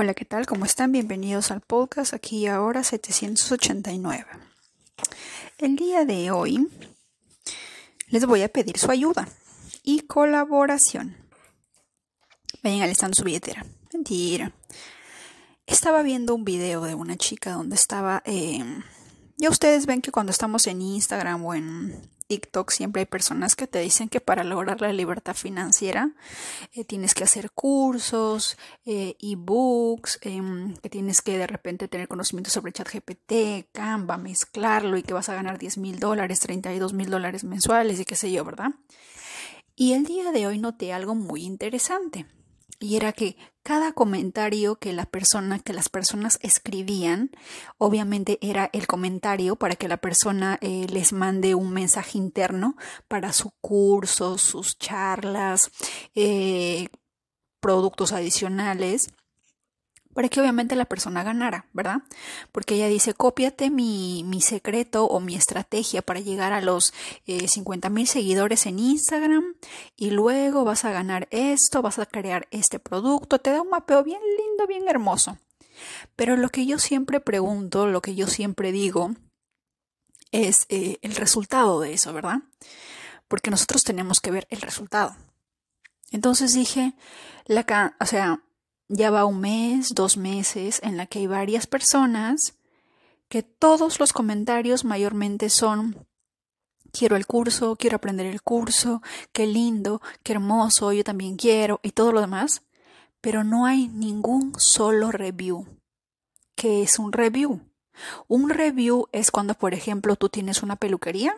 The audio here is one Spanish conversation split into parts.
Hola, ¿qué tal? ¿Cómo están? Bienvenidos al podcast aquí y ahora 789. El día de hoy les voy a pedir su ayuda y colaboración. Vayan alistando su billetera. Mentira. Estaba viendo un video de una chica donde estaba... Eh, ya ustedes ven que cuando estamos en Instagram o en TikTok siempre hay personas que te dicen que para lograr la libertad financiera eh, tienes que hacer cursos, eh, ebooks, em, que tienes que de repente tener conocimiento sobre ChatGPT, Canva, mezclarlo y que vas a ganar 10 mil dólares, 32 mil dólares mensuales y qué sé yo, ¿verdad? Y el día de hoy noté algo muy interesante y era que cada comentario que la persona que las personas escribían obviamente era el comentario para que la persona eh, les mande un mensaje interno para su curso sus charlas eh, productos adicionales para que obviamente la persona ganara, ¿verdad? Porque ella dice, cópiate mi, mi secreto o mi estrategia para llegar a los eh, 50 mil seguidores en Instagram y luego vas a ganar esto, vas a crear este producto, te da un mapeo bien lindo, bien hermoso. Pero lo que yo siempre pregunto, lo que yo siempre digo, es eh, el resultado de eso, ¿verdad? Porque nosotros tenemos que ver el resultado. Entonces dije, o sea, ya va un mes, dos meses, en la que hay varias personas que todos los comentarios mayormente son quiero el curso, quiero aprender el curso, qué lindo, qué hermoso, yo también quiero y todo lo demás, pero no hay ningún solo review. ¿Qué es un review? Un review es cuando, por ejemplo, tú tienes una peluquería,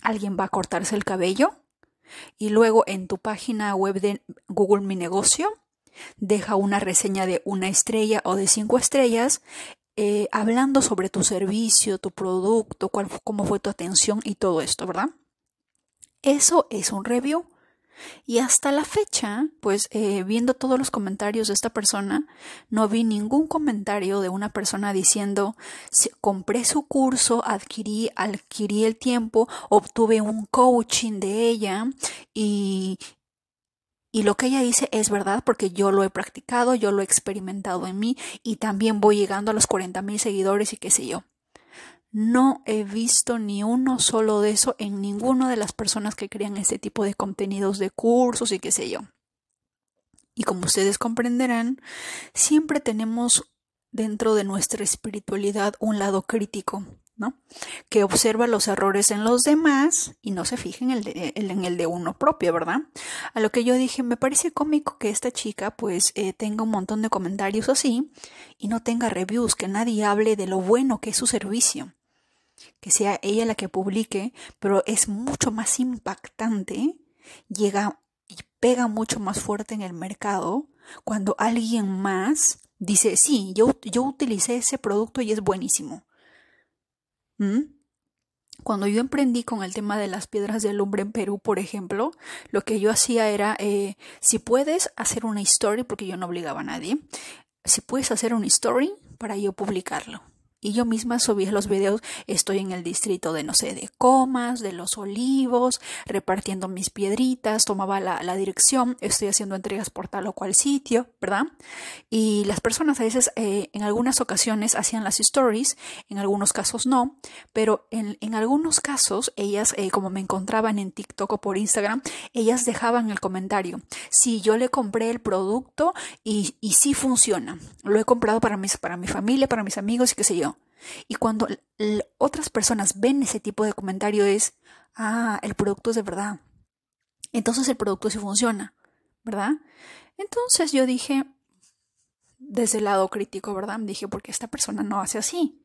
alguien va a cortarse el cabello y luego en tu página web de Google Mi Negocio Deja una reseña de una estrella o de cinco estrellas eh, hablando sobre tu servicio, tu producto, cómo fue tu atención y todo esto, ¿verdad? Eso es un review. Y hasta la fecha, pues eh, viendo todos los comentarios de esta persona, no vi ningún comentario de una persona diciendo compré su curso, adquirí, adquirí el tiempo, obtuve un coaching de ella y, y lo que ella dice es verdad porque yo lo he practicado, yo lo he experimentado en mí y también voy llegando a los 40 mil seguidores y qué sé yo. No he visto ni uno solo de eso en ninguna de las personas que crean este tipo de contenidos de cursos y qué sé yo. Y como ustedes comprenderán, siempre tenemos dentro de nuestra espiritualidad un lado crítico que observa los errores en los demás y no se fija en el, de, en el de uno propio, ¿verdad? A lo que yo dije, me parece cómico que esta chica pues eh, tenga un montón de comentarios así y no tenga reviews, que nadie hable de lo bueno que es su servicio. Que sea ella la que publique, pero es mucho más impactante, llega y pega mucho más fuerte en el mercado cuando alguien más dice, sí, yo, yo utilicé ese producto y es buenísimo. ¿Mm? Cuando yo emprendí con el tema de las piedras de alumbre en Perú, por ejemplo, lo que yo hacía era, eh, si puedes hacer una story, porque yo no obligaba a nadie, si puedes hacer una story para yo publicarlo y yo misma subía los videos, estoy en el distrito de, no sé, de Comas, de Los Olivos, repartiendo mis piedritas, tomaba la, dirección, estoy haciendo entregas por tal o cual sitio, ¿verdad? Y las personas a veces, eh, en algunas ocasiones hacían las stories, en algunos casos no, pero en, en algunos casos ellas, eh, como me encontraban en TikTok o por Instagram, ellas dejaban el comentario, si yo le compré el producto y, y sí funciona, lo he comprado para, mis, para mi familia, para mis amigos y qué sé yo. Y cuando otras personas ven ese tipo de comentario es, ah, el producto es de verdad. Entonces el producto sí funciona, ¿verdad? Entonces yo dije, desde el lado crítico, ¿verdad? Dije, porque esta persona no hace así.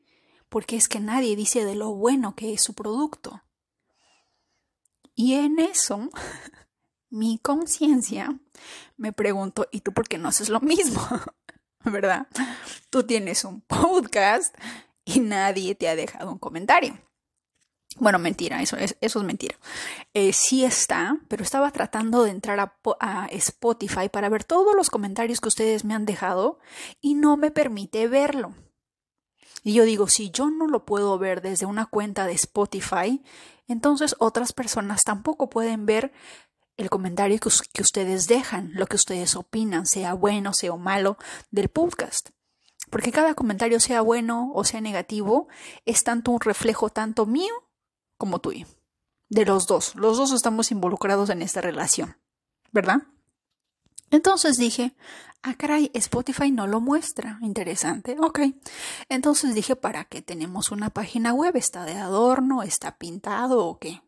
Porque es que nadie dice de lo bueno que es su producto. Y en eso, mi conciencia me preguntó, ¿y tú por qué no haces lo mismo? ¿Verdad? Tú tienes un podcast y nadie te ha dejado un comentario. Bueno, mentira, eso es, eso es mentira. Eh, sí está, pero estaba tratando de entrar a, a, Spotify para ver todos los comentarios que ustedes me han dejado y no me permite verlo. Y yo digo, si yo no lo puedo ver desde una cuenta de Spotify, entonces otras personas tampoco pueden ver el comentario que, ustedes dejan, lo que ustedes opinan, sea bueno, sea malo, del podcast. Porque cada comentario, sea bueno o sea negativo, es tanto un reflejo tanto mío como tuyo. De los dos. Los dos estamos involucrados en esta relación. ¿Verdad? Entonces dije, ah, caray, Spotify no lo muestra. Interesante. Ok. Entonces dije, ¿para qué tenemos una página web? ¿Está de adorno? ¿Está pintado o qué?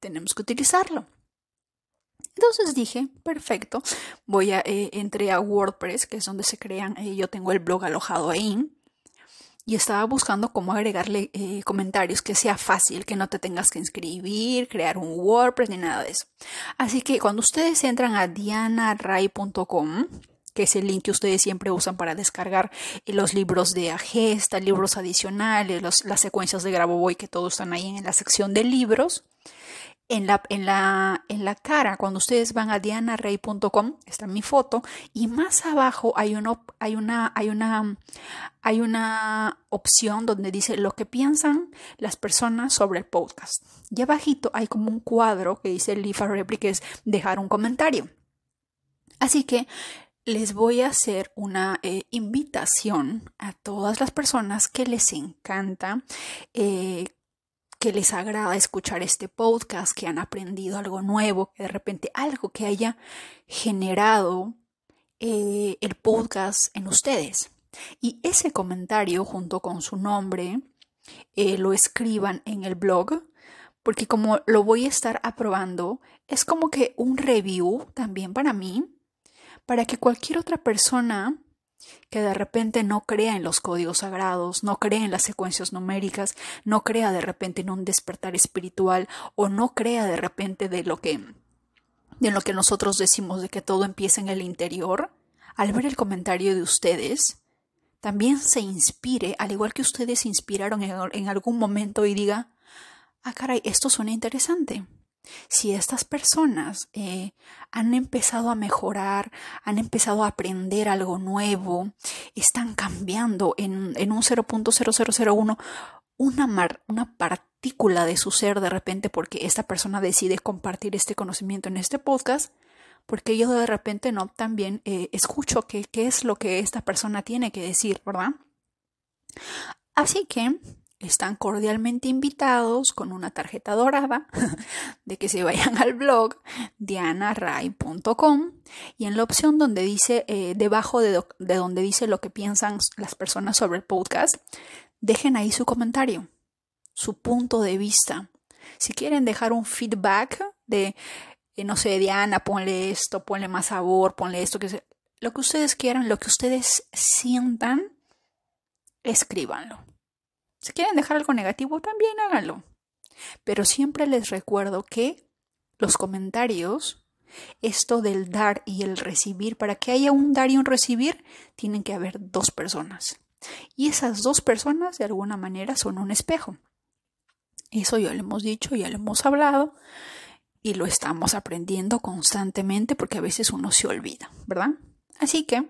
Tenemos que utilizarlo. Entonces dije, perfecto, voy a, eh, entré a WordPress, que es donde se crean, eh, yo tengo el blog alojado ahí, y estaba buscando cómo agregarle eh, comentarios que sea fácil, que no te tengas que inscribir, crear un WordPress ni nada de eso. Así que cuando ustedes entran a dianaray.com, que es el link que ustedes siempre usan para descargar los libros de Agesta, libros adicionales, las secuencias de Grabovoi, que todos están ahí en la sección de libros en la, en la, en la cara, cuando ustedes van a dianarey.com, está mi foto, y más abajo hay, uno, hay, una, hay, una, hay una opción donde dice lo que piensan las personas sobre el podcast. Y abajito hay como un cuadro que dice Leave a Reply, que es dejar un comentario. Así que les voy a hacer una eh, invitación a todas las personas que les encanta eh, que les agrada escuchar este podcast, que han aprendido algo nuevo, que de repente algo que haya generado eh, el podcast en ustedes. Y ese comentario junto con su nombre eh, lo escriban en el blog, porque como lo voy a estar aprobando, es como que un review también para mí, para que cualquier otra persona que de repente no crea en los códigos sagrados, no crea en las secuencias numéricas, no crea de repente en un despertar espiritual o no crea de repente de lo que de lo que nosotros decimos de que todo empieza en el interior, al ver el comentario de ustedes, también se inspire, al igual que ustedes se inspiraron en, en algún momento y diga, ah caray, esto suena interesante. Si estas personas eh, han empezado a mejorar, han empezado a aprender algo nuevo, están cambiando en, un 0.0001 una, una partícula de su ser de repente porque esta persona decide compartir este conocimiento en este podcast, porque yo de repente no también eh, escucho qué es lo que esta persona tiene que decir, ¿verdad? Así que están cordialmente invitados con una tarjeta dorada de que se vayan al blog dianaray.com y en la opción donde dice eh, debajo de, de donde dice lo que piensan las personas sobre el podcast dejen ahí su comentario su punto de vista. Si quieren dejar un feedback de eh, no sé Diana ponle esto ponle más sabor ponle esto que lo que ustedes quieran lo que ustedes sientan escríbanlo si quieren dejar algo negativo, también háganlo. Pero siempre les recuerdo que los comentarios, esto del dar y el recibir, para que haya un dar y un recibir, tienen que haber dos personas. Y esas dos personas, de alguna manera, son un espejo. Eso ya lo hemos dicho, ya lo hemos hablado y lo estamos aprendiendo constantemente porque a veces uno se olvida, ¿verdad? Así que,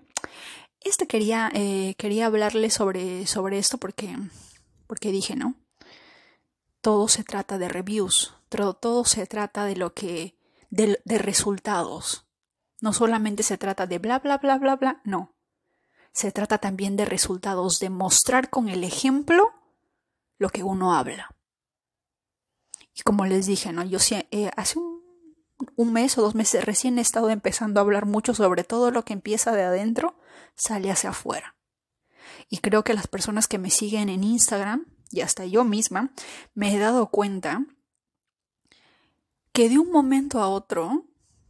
este quería, eh, quería hablarles sobre, sobre esto porque porque dije, ¿no? Todo se trata de reviews, todo, se trata de lo que, de, resultados. No solamente se trata de bla, bla, bla, bla, bla, no. Se trata también de resultados, de mostrar con el ejemplo lo que uno habla. Y como les dije, ¿no? Yo eh, hace un, mes o dos meses recién he estado empezando a hablar mucho sobre todo lo que empieza de adentro, sale hacia afuera. Y creo que las personas que me siguen en Instagram, y hasta yo misma, me he dado cuenta que de un momento a otro,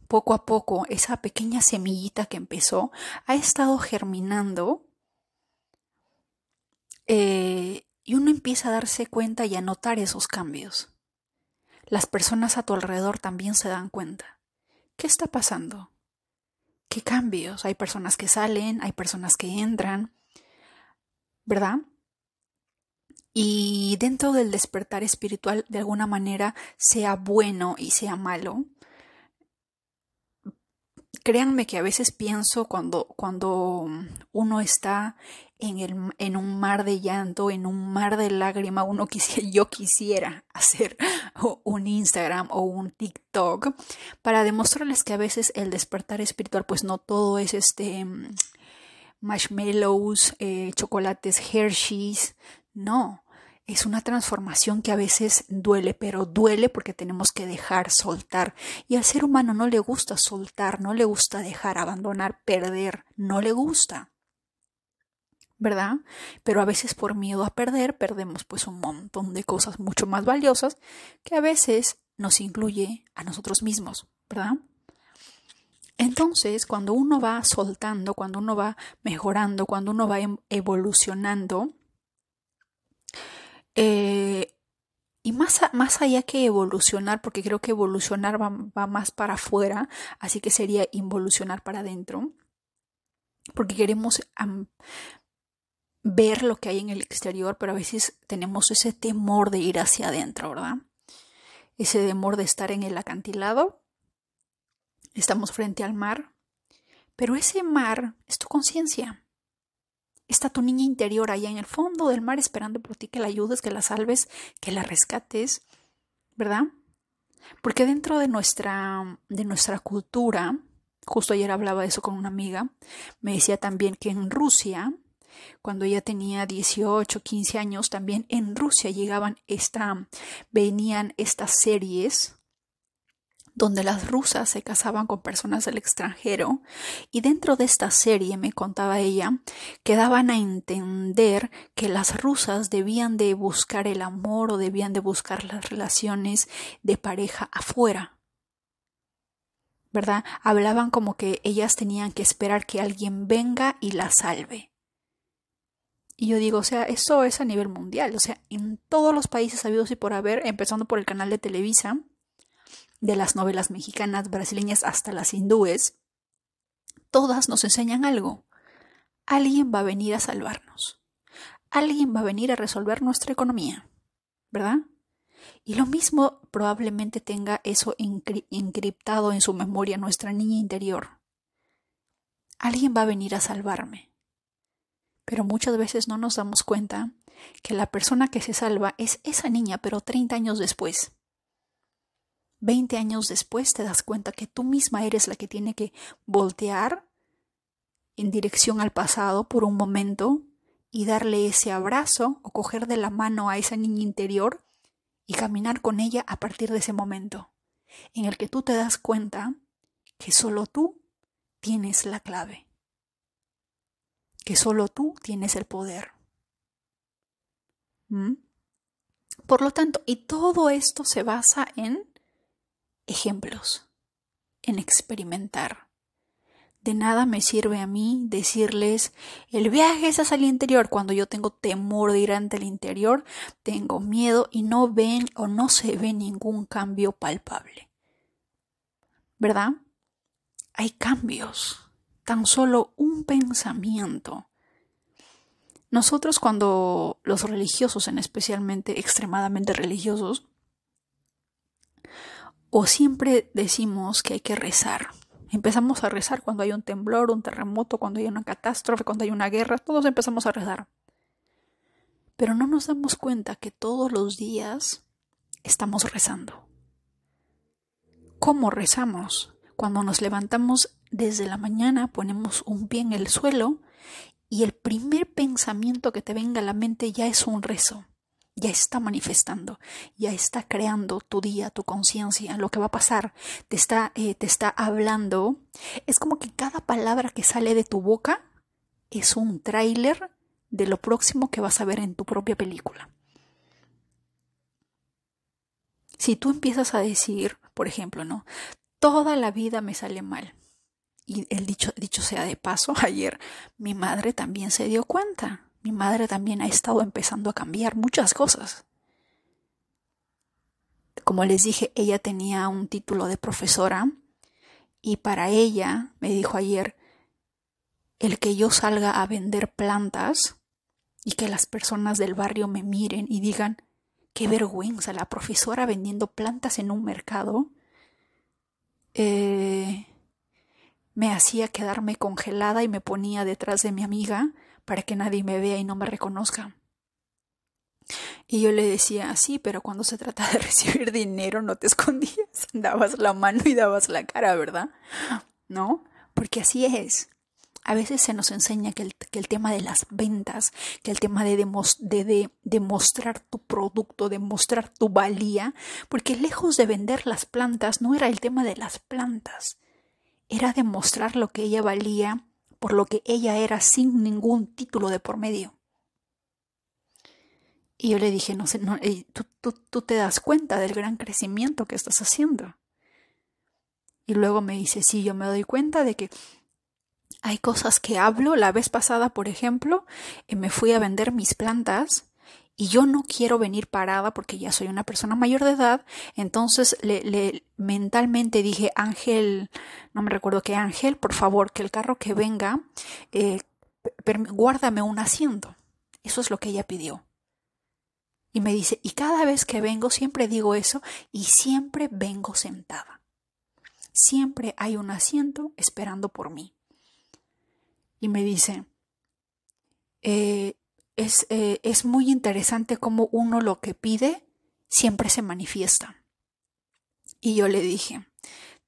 poco a poco, esa pequeña semillita que empezó ha estado germinando eh, y uno empieza a darse cuenta y a notar esos cambios. Las personas a tu alrededor también se dan cuenta. ¿Qué está pasando? ¿Qué cambios? Hay personas que salen, hay personas que entran, ¿verdad? Y dentro del despertar espiritual, de alguna manera, sea bueno y sea malo, créanme que a veces pienso cuando, cuando uno está en, el, en un mar de llanto, en un mar de lágrima, uno quisiera, yo quisiera hacer un Instagram o un TikTok para demostrarles que a veces el despertar espiritual, pues no todo es este marshmallows, eh, chocolates Hershey's, no. Es una transformación que a veces duele, pero duele porque tenemos que dejar, soltar. Y al ser humano no le gusta soltar, no le gusta dejar, abandonar, perder, no le gusta. ¿Verdad? Pero a veces por miedo a perder, perdemos pues un montón de cosas mucho más valiosas que a veces nos incluye a nosotros mismos, ¿verdad? Entonces, cuando uno va soltando, cuando uno va mejorando, cuando uno va em, evolucionando, eh, y más, más, allá que evolucionar, porque creo que evolucionar va, más para afuera, así que sería involucionar para adentro, porque queremos ver lo que hay en el exterior, pero a veces tenemos ese temor de ir hacia adentro, ¿verdad? Ese temor de estar en el acantilado Estamos frente al mar, pero ese mar es tu conciencia. Está tu niña interior allá en el fondo del mar esperando por ti que la ayudes, que la salves, que la rescates, ¿verdad? Porque dentro de nuestra, de nuestra cultura, justo ayer hablaba de eso con una amiga, me decía también que en Rusia, cuando ella tenía 18, 15 años, también en Rusia llegaban esta, venían estas series donde las rusas se casaban con personas del extranjero y dentro de esta serie, me contaba ella, que daban a entender que las rusas debían de buscar el amor o debían de buscar las relaciones de pareja afuera. ¿Verdad? Hablaban como que ellas tenían que esperar que alguien venga y la salve. Y yo digo, o sea, eso es a nivel mundial, o sea, en todos los países habidos y por haber, empezando por el canal de Televisa, de las novelas mexicanas, brasileñas hasta las hindúes, todas nos enseñan algo. Alguien va a venir a salvarnos. Alguien va a venir a resolver nuestra economía. ¿Verdad? Y lo mismo probablemente tenga eso encriptado en su memoria nuestra niña interior. Alguien va a venir a salvarme. Pero muchas veces no nos damos cuenta que la persona que se salva es esa niña, pero 30 años después. Veinte años después te das cuenta que tú misma eres la que tiene que voltear en dirección al pasado por un momento y darle ese abrazo o coger de la mano a esa niña interior y caminar con ella a partir de ese momento en el que tú te das cuenta que solo tú tienes la clave, que solo tú tienes el poder. ¿Mm? Por lo tanto, y todo esto se basa en ejemplos, en experimentar. De nada me sirve a mí decirles el viaje es hacia el interior cuando yo tengo temor de ir ante el interior, tengo miedo y no ven o no se ve ningún cambio palpable. ¿Verdad? Hay cambios, tan solo un pensamiento. Nosotros cuando los religiosos, en especialmente extremadamente religiosos, o siempre decimos que hay que rezar. Empezamos a rezar cuando hay un temblor, un terremoto, cuando hay una catástrofe, cuando hay una guerra, todos empezamos a rezar. Pero no nos damos cuenta que todos los días estamos rezando. ¿Cómo rezamos? Cuando nos levantamos desde la mañana, ponemos un pie en el suelo y el primer pensamiento que te venga a la mente ya es un rezo ya está manifestando, ya está creando tu día, tu conciencia, lo que va a pasar, te está, eh, te está hablando. Es como que cada palabra que sale de tu boca es un tráiler de lo próximo que vas a ver en tu propia película. Si tú empiezas a decir, por ejemplo, ¿no? Toda la vida me sale mal. Y el dicho, dicho sea de paso, ayer mi madre también se dio cuenta mi madre también ha estado empezando a cambiar muchas cosas. Como les dije, ella tenía un título de profesora y para ella, me dijo ayer, el que yo salga a vender plantas y que las personas del barrio me miren y digan, qué vergüenza, la profesora vendiendo plantas en un mercado, eh, me hacía quedarme congelada y me ponía detrás de mi amiga para que nadie me vea y no me reconozca. Y yo le decía, sí, pero cuando se trata de recibir dinero no te escondías, dabas la mano y dabas la cara, ¿verdad? ¿No? Porque así es. A veces se nos enseña que el, tema de las ventas, que el tema de, de demostrar tu producto, demostrar tu valía, porque lejos de vender las plantas no era el tema de las plantas, era demostrar lo que ella valía por lo que ella era sin ningún título de por medio. Y yo le dije, no sé, no, tú, tú, te das cuenta del gran crecimiento que estás haciendo. Y luego me dice, sí, yo me doy cuenta de que hay cosas que hablo. La vez pasada, por ejemplo, eh, me fui a vender mis plantas y yo no quiero venir parada porque ya soy una persona mayor de edad. Entonces le, mentalmente dije, Ángel, no me recuerdo qué Ángel, por favor, que el carro que venga, eh, guárdame un asiento. Eso es lo que ella pidió. Y me dice, y cada vez que vengo siempre digo eso y siempre vengo sentada. Siempre hay un asiento esperando por mí. Y me dice, eh, es, eh, es muy interesante cómo uno lo que pide siempre se manifiesta. Y yo le dije,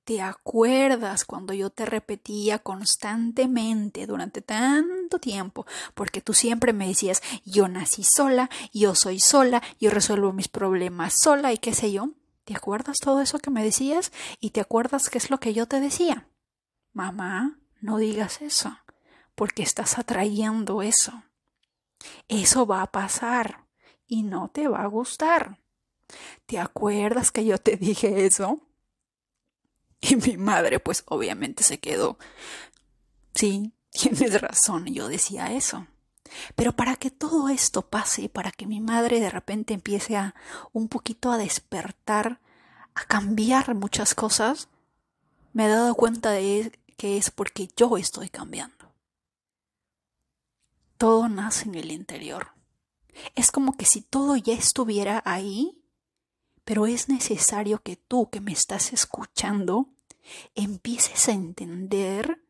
¿Te acuerdas cuando yo te repetía constantemente durante tanto tiempo? Porque tú siempre me decías, yo nací sola, yo soy sola, yo resuelvo mis problemas sola y qué sé yo. ¿Te acuerdas todo eso que me decías? ¿Y te acuerdas qué es lo que yo te decía? Mamá, no digas eso, porque estás atrayendo eso. Eso va a pasar y no te va a gustar. ¿Te acuerdas que yo te dije eso? Y mi madre, pues obviamente se quedó. Sí, tienes razón, yo decía eso. Pero para que todo esto pase, para que mi madre de repente empiece a un poquito a despertar, a cambiar muchas cosas, me he dado cuenta de que es porque yo estoy cambiando. Todo nace en el interior. Es como que si todo ya estuviera ahí, pero es necesario que tú que me estás escuchando empieces a entender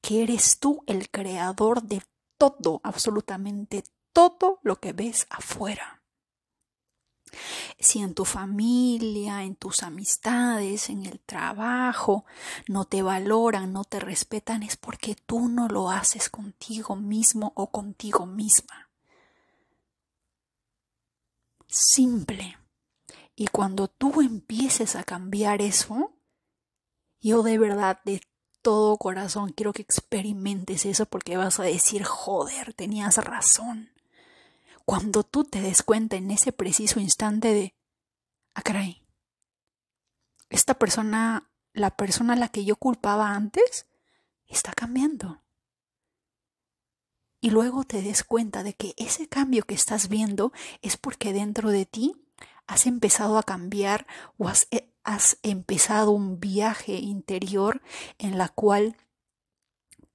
que eres tú el creador de todo, absolutamente todo lo que ves afuera. Si en tu familia, en tus amistades, en el trabajo, no te valoran, no te respetan, es porque tú no lo haces contigo mismo o contigo misma. Simple. Y cuando tú empieces a cambiar eso, yo de verdad, de todo corazón, quiero que experimentes eso porque vas a decir, joder, tenías razón. Cuando tú te des cuenta en ese preciso instante de, ah, caray, esta persona, la persona a la que yo culpaba antes, está cambiando. Y luego te des cuenta de que ese cambio que estás viendo es porque dentro de ti has empezado a cambiar o has, eh, has empezado un viaje interior en la cual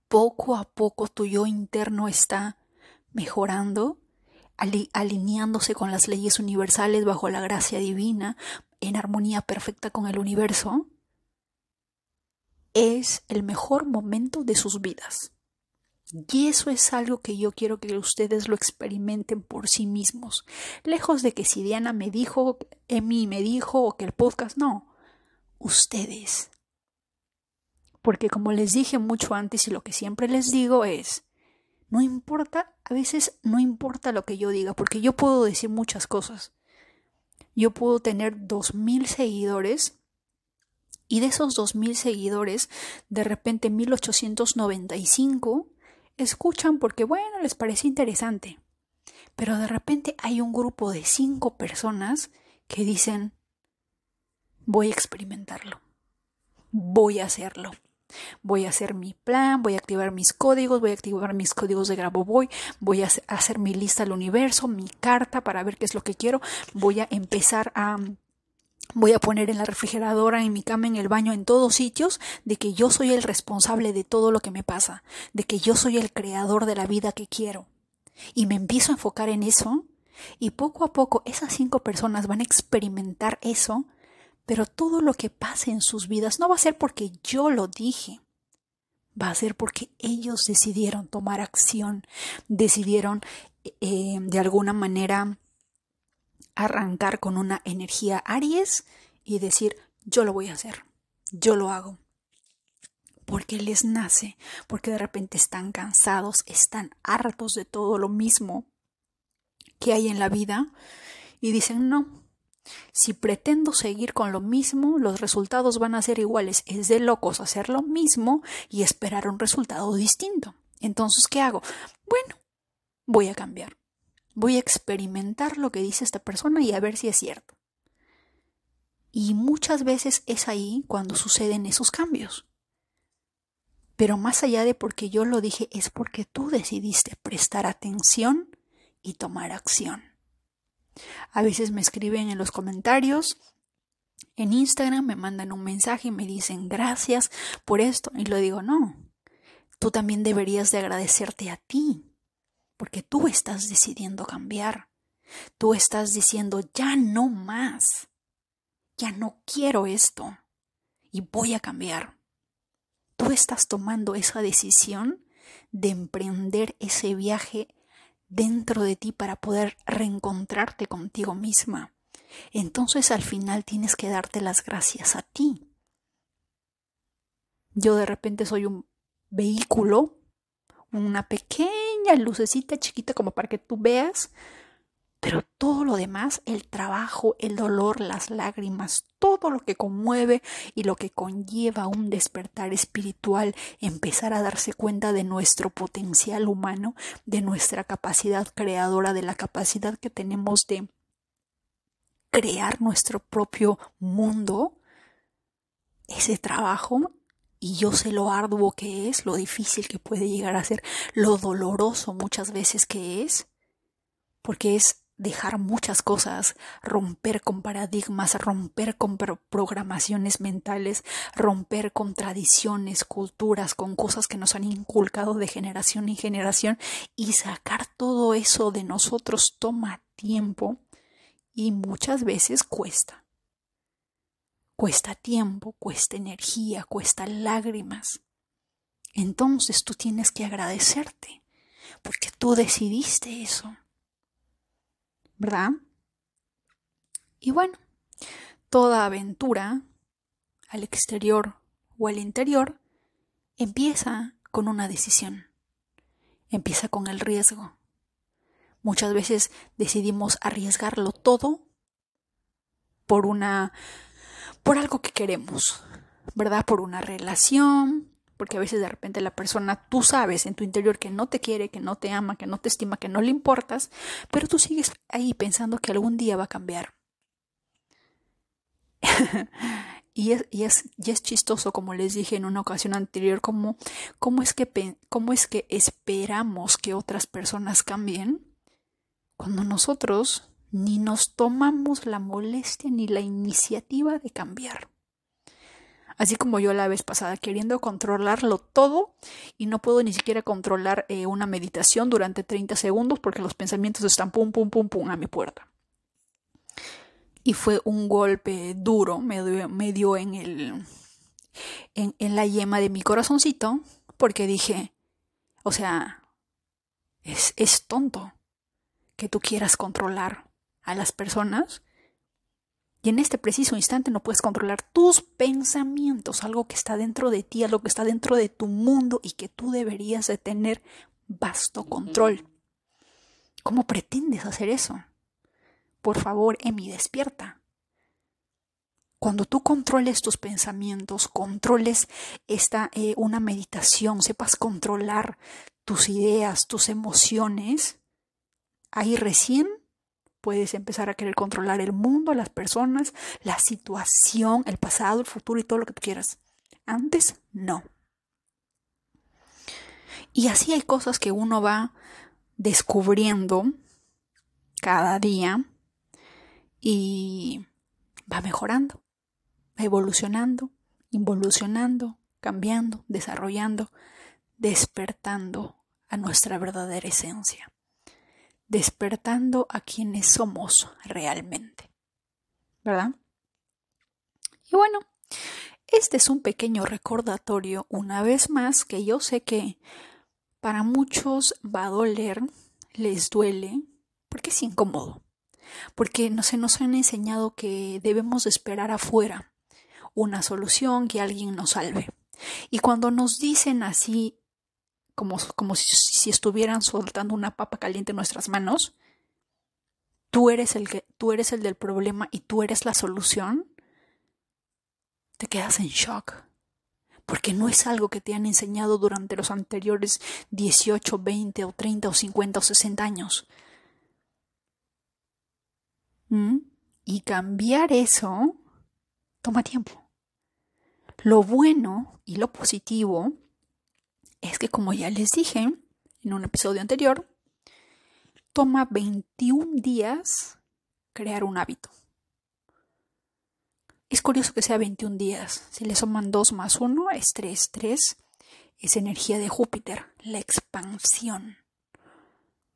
poco a poco tu yo interno está mejorando, alineándose con las leyes universales bajo la gracia divina, en armonía perfecta con el universo, es el mejor momento de sus vidas. Y eso es algo que yo quiero que ustedes lo experimenten por sí mismos. Lejos de que si Diana me dijo, Emi me dijo, o que el podcast, no. Ustedes. Porque como les dije mucho antes y lo que siempre les digo es, no importa, a veces no importa lo que yo diga, porque yo puedo decir muchas cosas. Yo puedo tener dos mil seguidores y de esos dos mil seguidores, de repente 1895 escuchan porque, bueno, les parece interesante. Pero de repente hay un grupo de cinco personas que dicen, voy a experimentarlo, voy a hacerlo. Voy a hacer mi plan, voy a activar mis códigos, voy a activar mis códigos de Grabovoi, voy a hacer mi lista al universo, mi carta para ver qué es lo que quiero, voy a empezar a voy a poner en la refrigeradora, en mi cama, en el baño, en todos sitios, de que yo soy el responsable de todo lo que me pasa, de que yo soy el creador de la vida que quiero. Y me empiezo a enfocar en eso, y poco a poco esas cinco personas van a experimentar eso, pero todo lo que pase en sus vidas no va a ser porque yo lo dije, va a ser porque ellos decidieron tomar acción, decidieron eh, de alguna manera arrancar con una energía Aries y decir, yo lo voy a hacer, yo lo hago. Porque les nace, porque de repente están cansados, están hartos de todo lo mismo que hay en la vida y dicen, no, si pretendo seguir con lo mismo, los resultados van a ser iguales. Es de locos hacer lo mismo y esperar un resultado distinto. Entonces, ¿qué hago? Bueno, voy a cambiar. Voy a experimentar lo que dice esta persona y a ver si es cierto. Y muchas veces es ahí cuando suceden esos cambios. Pero más allá de porque yo lo dije, es porque tú decidiste prestar atención y tomar acción. A veces me escriben en los comentarios, en Instagram me mandan un mensaje y me dicen gracias por esto. Y lo digo, no, tú también deberías de agradecerte a ti, porque tú estás decidiendo cambiar. Tú estás diciendo, ya no más, ya no quiero esto y voy a cambiar. Tú estás tomando esa decisión de emprender ese viaje dentro de ti para poder reencontrarte contigo misma. Entonces al final tienes que darte las gracias a ti. Yo de repente soy un vehículo, una pequeña lucecita chiquita como para que tú veas pero todo lo demás, el trabajo, el dolor, las lágrimas, todo lo que conmueve y lo que conlleva un despertar espiritual, empezar a darse cuenta de nuestro potencial humano, de nuestra capacidad creadora, de la capacidad que tenemos de crear nuestro propio mundo, ese trabajo y yo sé lo arduo que es, lo difícil que puede llegar a ser, lo doloroso muchas veces que es, porque es dejar muchas cosas, romper con paradigmas, romper con programaciones mentales, romper con tradiciones, culturas, con cosas que nos han inculcado de generación en generación y sacar todo eso de nosotros toma tiempo y muchas veces cuesta. Cuesta tiempo, cuesta energía, cuesta lágrimas. Entonces tú tienes que agradecerte porque tú decidiste eso. ¿Verdad? Y bueno, toda aventura, al exterior o al interior, empieza con una decisión, empieza con el riesgo. Muchas veces decidimos arriesgarlo todo por una por algo que queremos, ¿verdad? Por una relación, porque a veces de repente la persona, tú sabes en tu interior que no te quiere, que no te ama, que no te estima, que no le importas, pero tú sigues ahí pensando que algún día va a cambiar. y, es, y, es, es, chistoso, como les dije en una ocasión anterior, cómo, cómo, es que, cómo es que esperamos que otras personas cambien cuando nosotros ni nos tomamos la molestia ni la iniciativa de cambiar así como yo la vez pasada, queriendo controlarlo todo y no puedo ni siquiera controlar eh, una meditación durante 30 segundos porque los pensamientos están pum, pum, pum, pum a mi puerta. Y fue un golpe duro, me dio, en, el, en, en la yema de mi corazoncito porque dije, o sea, es, es tonto que tú quieras controlar a las personas y en este preciso instante no puedes controlar tus pensamientos, algo que está dentro de ti, algo que está dentro de tu mundo y que tú deberías de tener vasto control. ¿Cómo pretendes hacer eso? Por favor, Emi, despierta. Cuando tú controles tus pensamientos, controles esta eh, una meditación, sepas controlar tus ideas, tus emociones, ahí recién puedes empezar a querer controlar el mundo, las personas, la situación, el pasado, el futuro y todo lo que tú quieras. Antes, no. Y así hay cosas que uno va descubriendo cada día y va mejorando, evolucionando, involucionando, cambiando, desarrollando, despertando a nuestra verdadera esencia despertando a quienes somos realmente. ¿Verdad? Y bueno, Este es un pequeño recordatorio, una vez más, que yo sé que para muchos va a doler, les duele, porque es incómodo, porque no se nos han enseñado que debemos esperar afuera una solución, que alguien nos salve. Y cuando nos dicen así, como, como si, estuvieran soltando una papa caliente en nuestras manos, tú eres el que, tú eres el del problema y tú eres la solución, te quedas en shock. Porque no es algo que te han enseñado durante los anteriores 18, 20 o 30 o 50 o 60 años. ¿Mm? Y cambiar eso toma tiempo. Lo bueno y lo positivo es que, como ya les dije en un episodio anterior, toma 21 días crear un hábito. Es curioso que sea 21 días. Si le suman 2 más 1 es 3. 3 es energía de Júpiter, la expansión.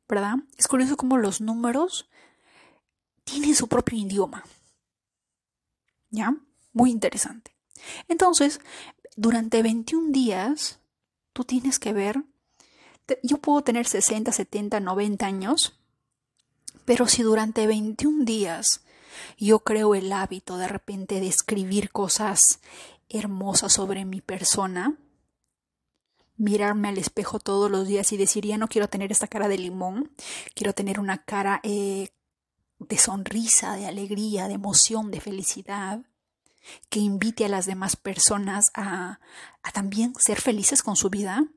¿Verdad? Es curioso cómo los números tienen su propio idioma. ¿Ya? Muy interesante. Entonces, durante 21 días, tú tienes que ver, yo puedo tener 60, 70, 90 años, pero si durante 21 días yo creo el hábito de repente de escribir cosas hermosas sobre mi persona, mirarme al espejo todos los días y decir, ya no quiero tener esta cara de limón, quiero tener una cara eh, de sonrisa, de alegría, de emoción, de felicidad, que invite a las demás personas a, también ser felices con su vida,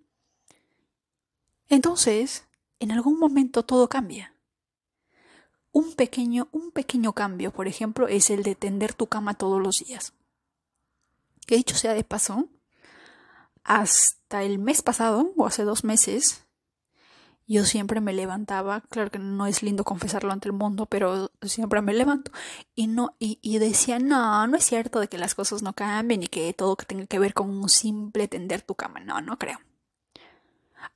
entonces, en algún momento todo cambia. Un pequeño, un pequeño cambio, por ejemplo, es el de tender tu cama todos los días. Que dicho sea de paso, hasta el mes pasado, o hace dos meses, yo siempre me levantaba, claro que no es lindo confesarlo ante el mundo, pero siempre me levanto. Y no y, y, decía, no, no es cierto de que las cosas no cambien y que todo tenga que ver con un simple tender tu cama, no, no creo.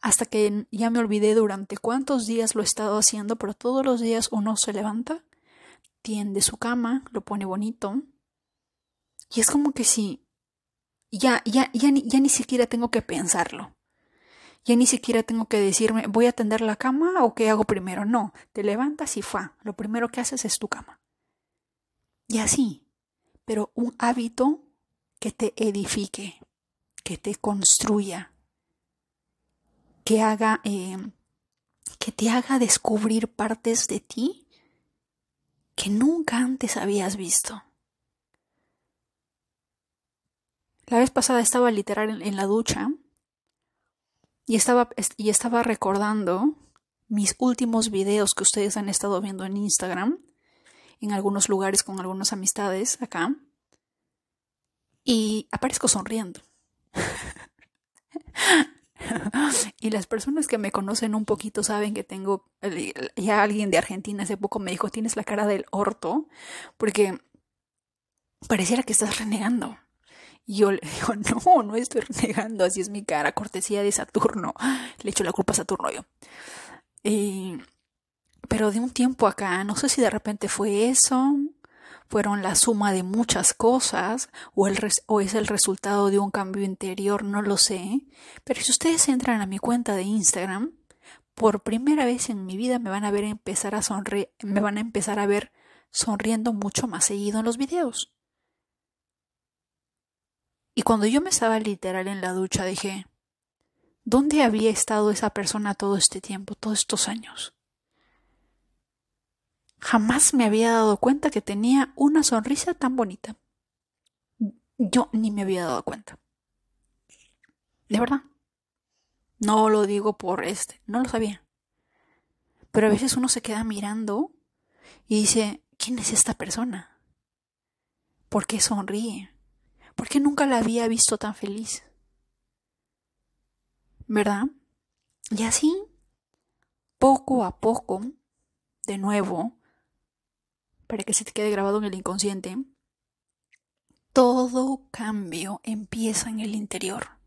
Hasta que ya me olvidé durante cuántos días lo he estado haciendo, pero todos los días uno se levanta, tiende su cama, lo pone bonito. Y es como que si ya ya ya ni, ya ni siquiera tengo que pensarlo ya ni siquiera tengo que decirme, voy a tender la cama o qué hago primero. No, te levantas y fa. Lo primero que haces es tu cama. Y así, pero un hábito que te edifique, que te construya, que haga, eh, que te haga descubrir partes de ti que nunca antes habías visto. La vez pasada estaba literal en la ducha y estaba, y estaba recordando mis últimos videos que ustedes han estado viendo en Instagram, en algunos lugares con algunas amistades acá, y aparezco sonriendo. y las personas que me conocen un poquito saben que tengo, ya alguien de Argentina hace poco me dijo, tienes la cara del orto, porque pareciera que estás renegando. Y yo le digo, no, no estoy renegando, así es mi cara, cortesía de Saturno. Le echo la culpa a Saturno yo. pero de un tiempo acá, no sé si de repente fue eso, fueron la suma de muchas cosas, o, el o es el resultado de un cambio interior, no lo sé. Pero si ustedes entran a mi cuenta de Instagram, por primera vez en mi vida me van a ver empezar a sonreír, me van a empezar a ver sonriendo mucho más seguido en los videos. Y cuando yo me estaba literal en la ducha dije, ¿dónde había estado esa persona todo este tiempo, todos estos años? Jamás me había dado cuenta que tenía una sonrisa tan bonita. Yo ni me había dado cuenta. De verdad. No lo digo por este, no lo sabía. Pero a veces uno se queda mirando y dice, ¿quién es esta persona? ¿Por qué sonríe? ¿Por qué nunca la había visto tan feliz? ¿Verdad? Y así, poco a poco, de nuevo, para que se te quede grabado en el inconsciente, todo cambio empieza en el interior.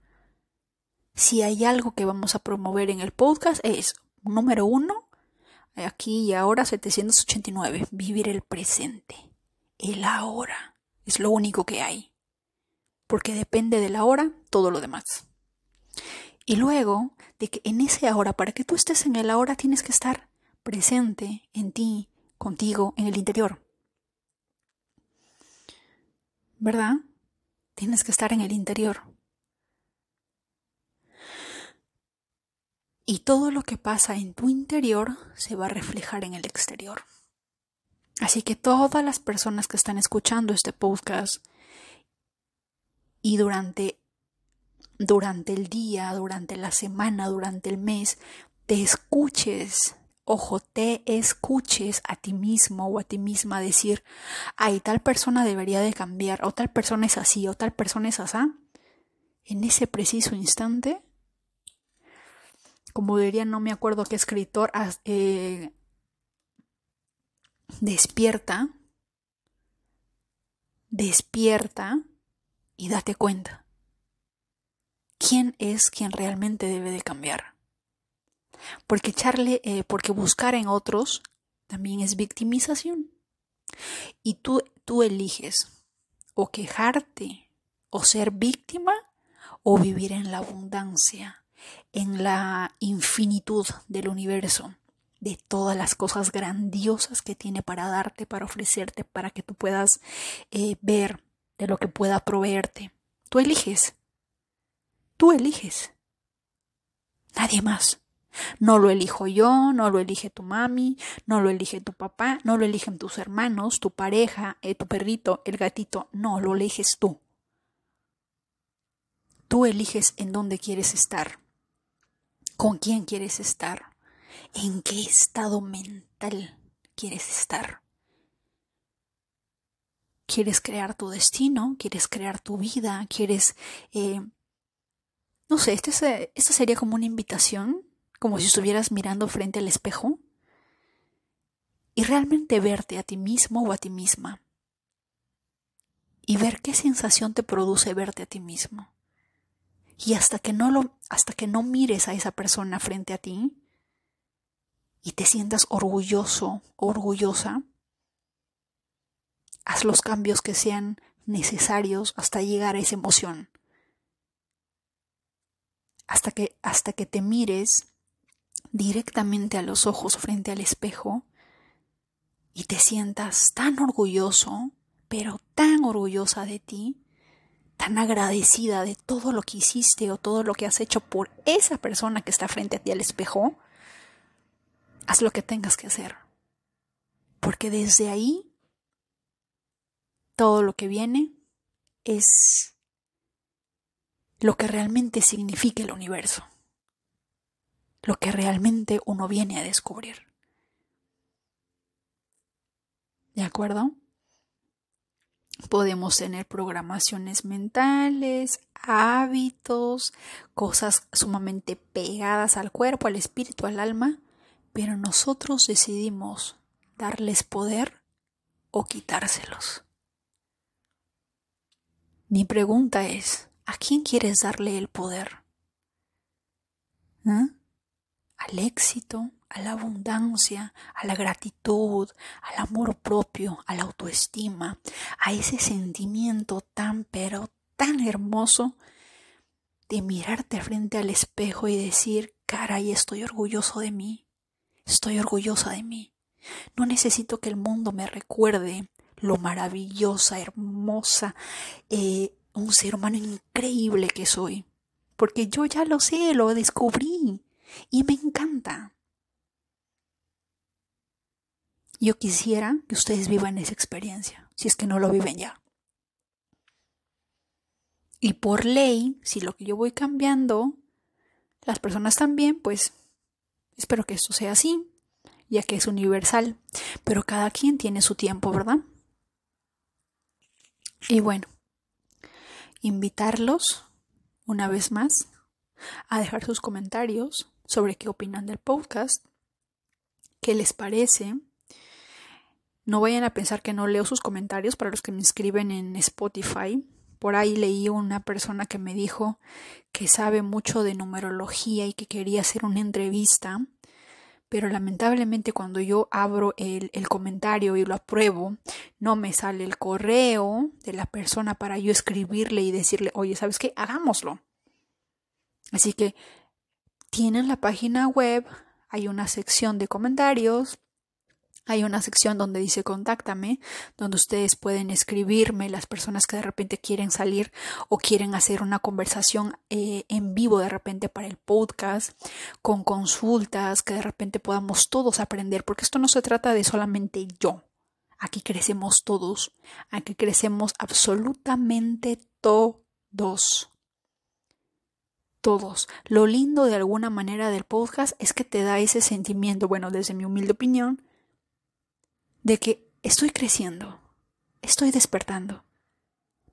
Si hay algo que vamos a promover en el podcast es, número uno, aquí y ahora 789, vivir el presente, el ahora, es lo único que hay porque depende de la hora todo lo demás. Y luego de que en ese ahora, para que tú estés en el ahora, tienes que estar presente en ti, contigo, en el interior. ¿Verdad? Tienes que estar en el interior. Y todo lo que pasa en tu interior se va a reflejar en el exterior. Así que todas las personas que están escuchando este podcast y durante durante el día, durante la semana, durante el mes, te escuches, ojo, te escuches a ti mismo o a ti misma decir, ay, tal persona debería de cambiar, o tal persona es así, o tal persona es así, en ese preciso instante, como diría, no me acuerdo qué escritor, eh, despierta, despierta y date cuenta. ¿Quién es quien realmente debe de cambiar? Porque echarle, eh, porque buscar en otros también es victimización. Y tú, tú eliges o quejarte o ser víctima o vivir en la abundancia, en la infinitud del universo, de todas las cosas grandiosas que tiene para darte, para ofrecerte, para que tú puedas eh, ver de lo que pueda proveerte. Tú eliges. Tú eliges. Nadie más. No lo elijo yo, no lo elige tu mami, no lo elige tu papá, no lo eligen tus hermanos, tu pareja, eh, tu perrito, el gatito, no, lo eliges tú. Tú eliges en dónde quieres estar, con quién quieres estar, en qué estado mental quieres estar. ¿Quieres crear tu destino? ¿Quieres crear tu vida? ¿Quieres... Eh, no sé, esta este sería como una invitación, como si estuvieras mirando frente al espejo y realmente verte a ti mismo o a ti misma y ver qué sensación te produce verte a ti mismo. Y hasta que no lo hasta que no mires a esa persona frente a ti y te sientas orgulloso, orgullosa, haz los cambios que sean necesarios hasta llegar a esa emoción. Hasta que, hasta que te mires directamente a los ojos frente al espejo y te sientas tan orgulloso, pero tan orgullosa de ti, tan agradecida de todo lo que hiciste o todo lo que has hecho por esa persona que está frente a ti al espejo, haz lo que tengas que hacer. Porque desde ahí todo lo que viene es lo que realmente significa el universo, lo que realmente uno viene a descubrir. ¿De acuerdo? Podemos tener programaciones mentales, hábitos, cosas sumamente pegadas al cuerpo, al espíritu, al alma, pero nosotros decidimos darles poder o quitárselos. Mi pregunta es, ¿a quién quieres darle el poder? ¿Ah? ¿Al éxito? ¿A la abundancia? ¿A la gratitud? ¿Al amor propio? ¿A la autoestima? ¿A ese sentimiento tan pero tan hermoso de mirarte frente al espejo y decir, caray, estoy orgulloso de mí, estoy orgullosa de mí. No necesito que el mundo me recuerde lo maravillosa, hermosa, eh, un ser humano increíble que soy. Porque yo ya lo sé, lo descubrí y me encanta. Yo quisiera que ustedes vivan esa experiencia, si es que no lo viven ya. Y por ley, si lo que yo voy cambiando, las personas también, pues espero que esto sea así, ya que es universal. Pero cada quien tiene su tiempo, ¿verdad? Y bueno, invitarlos una vez más a dejar sus comentarios sobre qué opinan del podcast, qué les parece. No vayan a pensar que no leo sus comentarios para los que me escriben en Spotify. Por ahí leí una persona que me dijo que sabe mucho de numerología y que quería hacer una entrevista, pero lamentablemente cuando yo abro el, el, comentario y lo apruebo, no me sale el correo de la persona para yo escribirle y decirle, oye, ¿sabes qué? Hagámoslo. Así que tienen la página web, hay una sección de comentarios, hay una sección donde dice contáctame, donde ustedes pueden escribirme las personas que de repente quieren salir o quieren hacer una conversación eh, en vivo de repente para el podcast, con consultas, que de repente podamos todos aprender, porque esto no se trata de solamente yo. Aquí crecemos todos, aquí crecemos absolutamente todos. Todos. Lo lindo de alguna manera del podcast es que te da ese sentimiento, bueno, desde mi humilde opinión, de que estoy creciendo, estoy despertando.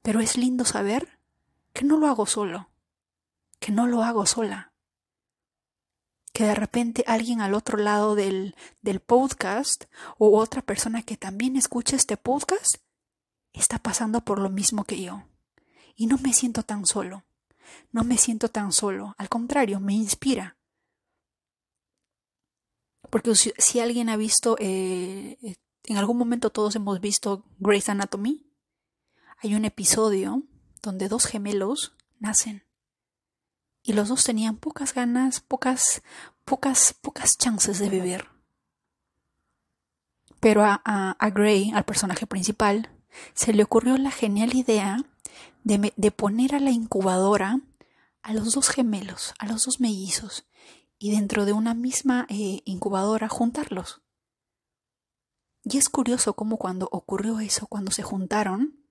Pero es lindo saber que no lo hago solo, que no lo hago sola. Que de repente alguien al otro lado del, del podcast o otra persona que también escucha este podcast está pasando por lo mismo que yo. Y no me siento tan solo. No me siento tan solo. Al contrario, me inspira. Porque si, alguien ha visto eh, en algún momento todos hemos visto Grey's Anatomy. Hay un episodio donde dos gemelos nacen y los dos tenían pocas ganas, pocas, pocas, pocas chances de vivir. Pero a, a, Grey, al personaje principal, se le ocurrió la genial idea de, de poner a la incubadora a los dos gemelos, a los dos mellizos, y dentro de una misma eh, incubadora juntarlos. Y es curioso cómo cuando ocurrió eso, cuando se juntaron,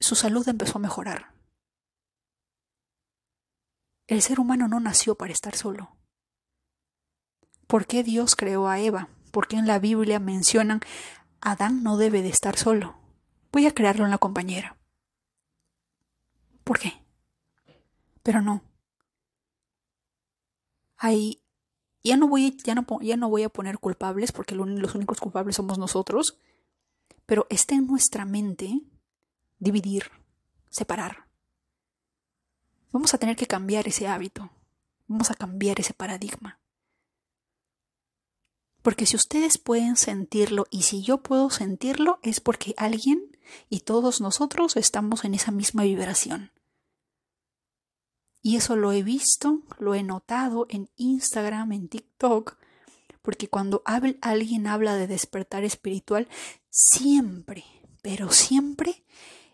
su salud empezó a mejorar. El ser humano no nació para estar solo. ¿Por qué Dios creó a Eva? ¿Por qué en la Biblia mencionan Adán no debe de estar solo? Voy a crearlo en la compañera. ¿Por qué? Pero no. Hay ya no voy, ya no, ya no voy a poner culpables porque los únicos culpables somos nosotros, pero está en nuestra mente dividir, separar. Vamos a tener que cambiar ese hábito, vamos a cambiar ese paradigma. Porque si ustedes pueden sentirlo y si yo puedo sentirlo es porque alguien y todos nosotros estamos en esa misma vibración. Y eso lo he visto, lo he notado en Instagram, en TikTok, porque cuando alguien habla de despertar espiritual, siempre, pero siempre,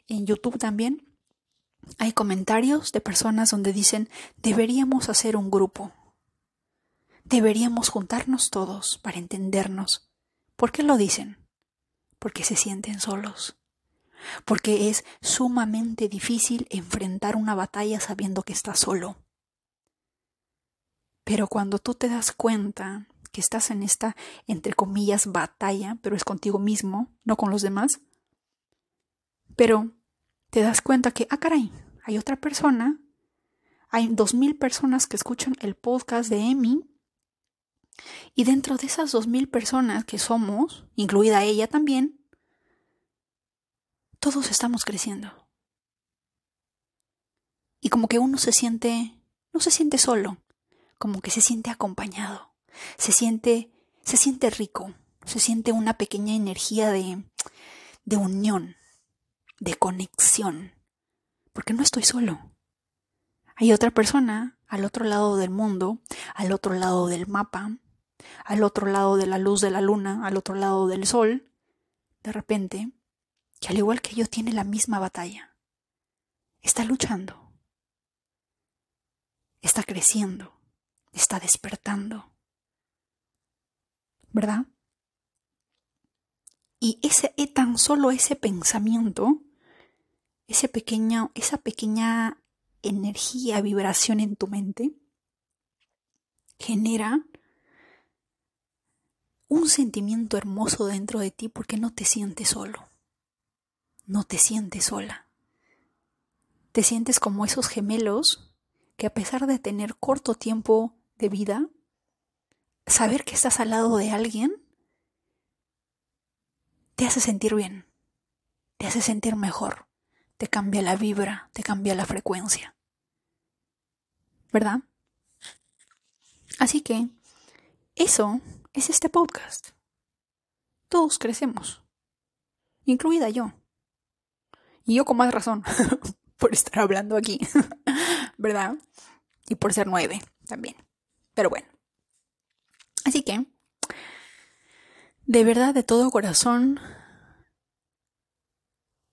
en YouTube también, hay comentarios de personas donde dicen, deberíamos hacer un grupo, deberíamos juntarnos todos para entendernos. ¿Por qué lo dicen? Porque se sienten solos porque es sumamente difícil enfrentar una batalla sabiendo que estás solo. Pero cuando tú te das cuenta que estás en esta, entre comillas, batalla, pero es contigo mismo, no con los demás, pero te das cuenta que, ah, caray, hay otra persona, hay dos mil personas que escuchan el podcast de Emi, y dentro de esas dos mil personas que somos, incluida ella también, todos estamos creciendo. Y como que uno se siente, no se siente solo, como que se siente acompañado, se siente, se siente rico, se siente una pequeña energía de, de unión, de conexión, porque no estoy solo. Hay otra persona al otro lado del mundo, al otro lado del mapa, al otro lado de la luz de la luna, al otro lado del sol. De repente, que al igual que yo tiene la misma batalla. Está luchando. Está creciendo. Está despertando. ¿Verdad? Y ese tan solo ese pensamiento, ese pequeño, esa pequeña energía, vibración en tu mente, genera un sentimiento hermoso dentro de ti porque no te sientes solo no te sientes sola. Te sientes como esos gemelos que a pesar de tener corto tiempo de vida, saber que estás al lado de alguien te hace sentir bien, te hace sentir mejor, te cambia la vibra, te cambia la frecuencia. ¿Verdad? Así que Eso es este podcast. Todos crecemos, incluida yo. Y yo con más razón por estar hablando aquí, ¿verdad? Y por ser nueve también. Pero bueno. Así que, de verdad, de todo corazón,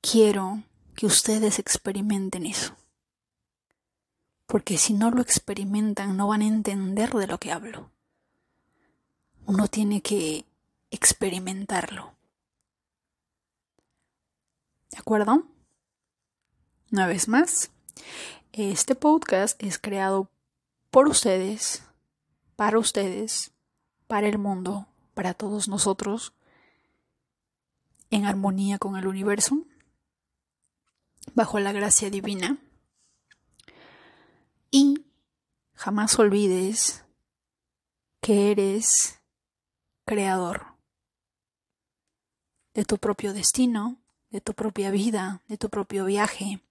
quiero que ustedes experimenten eso. Porque si no lo experimentan, no van a entender de lo que hablo. Uno tiene que experimentarlo. ¿De acuerdo? Una vez más, este podcast es creado por ustedes, para ustedes, para el mundo, para todos nosotros, en armonía con el universo, bajo la gracia divina. Y jamás olvides que eres creador de tu propio destino, de tu propia vida, de tu propio viaje,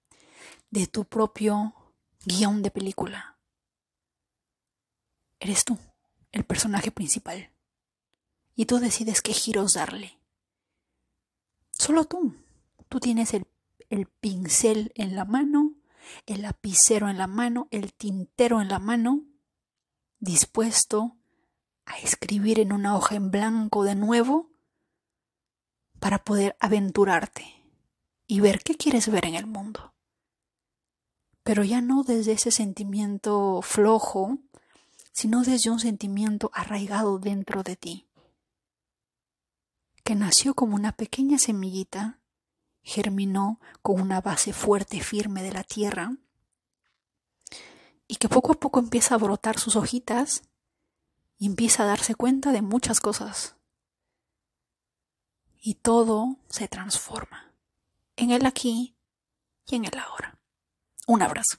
de tu propio guion de película. Eres tú, el personaje principal. Y tú decides qué giros darle. Solo tú. Tú tienes el, el pincel en la mano, el lapicero en la mano, el tintero en la mano, dispuesto a escribir en una hoja en blanco de nuevo para poder aventurarte y ver qué quieres ver en el mundo pero ya no desde ese sentimiento flojo, sino desde un sentimiento arraigado dentro de ti, que nació como una pequeña semillita, germinó con una base fuerte y firme de la tierra, y que poco a poco empieza a brotar sus hojitas y empieza a darse cuenta de muchas cosas. Y todo se transforma en el aquí y en el ahora. Un abrazo.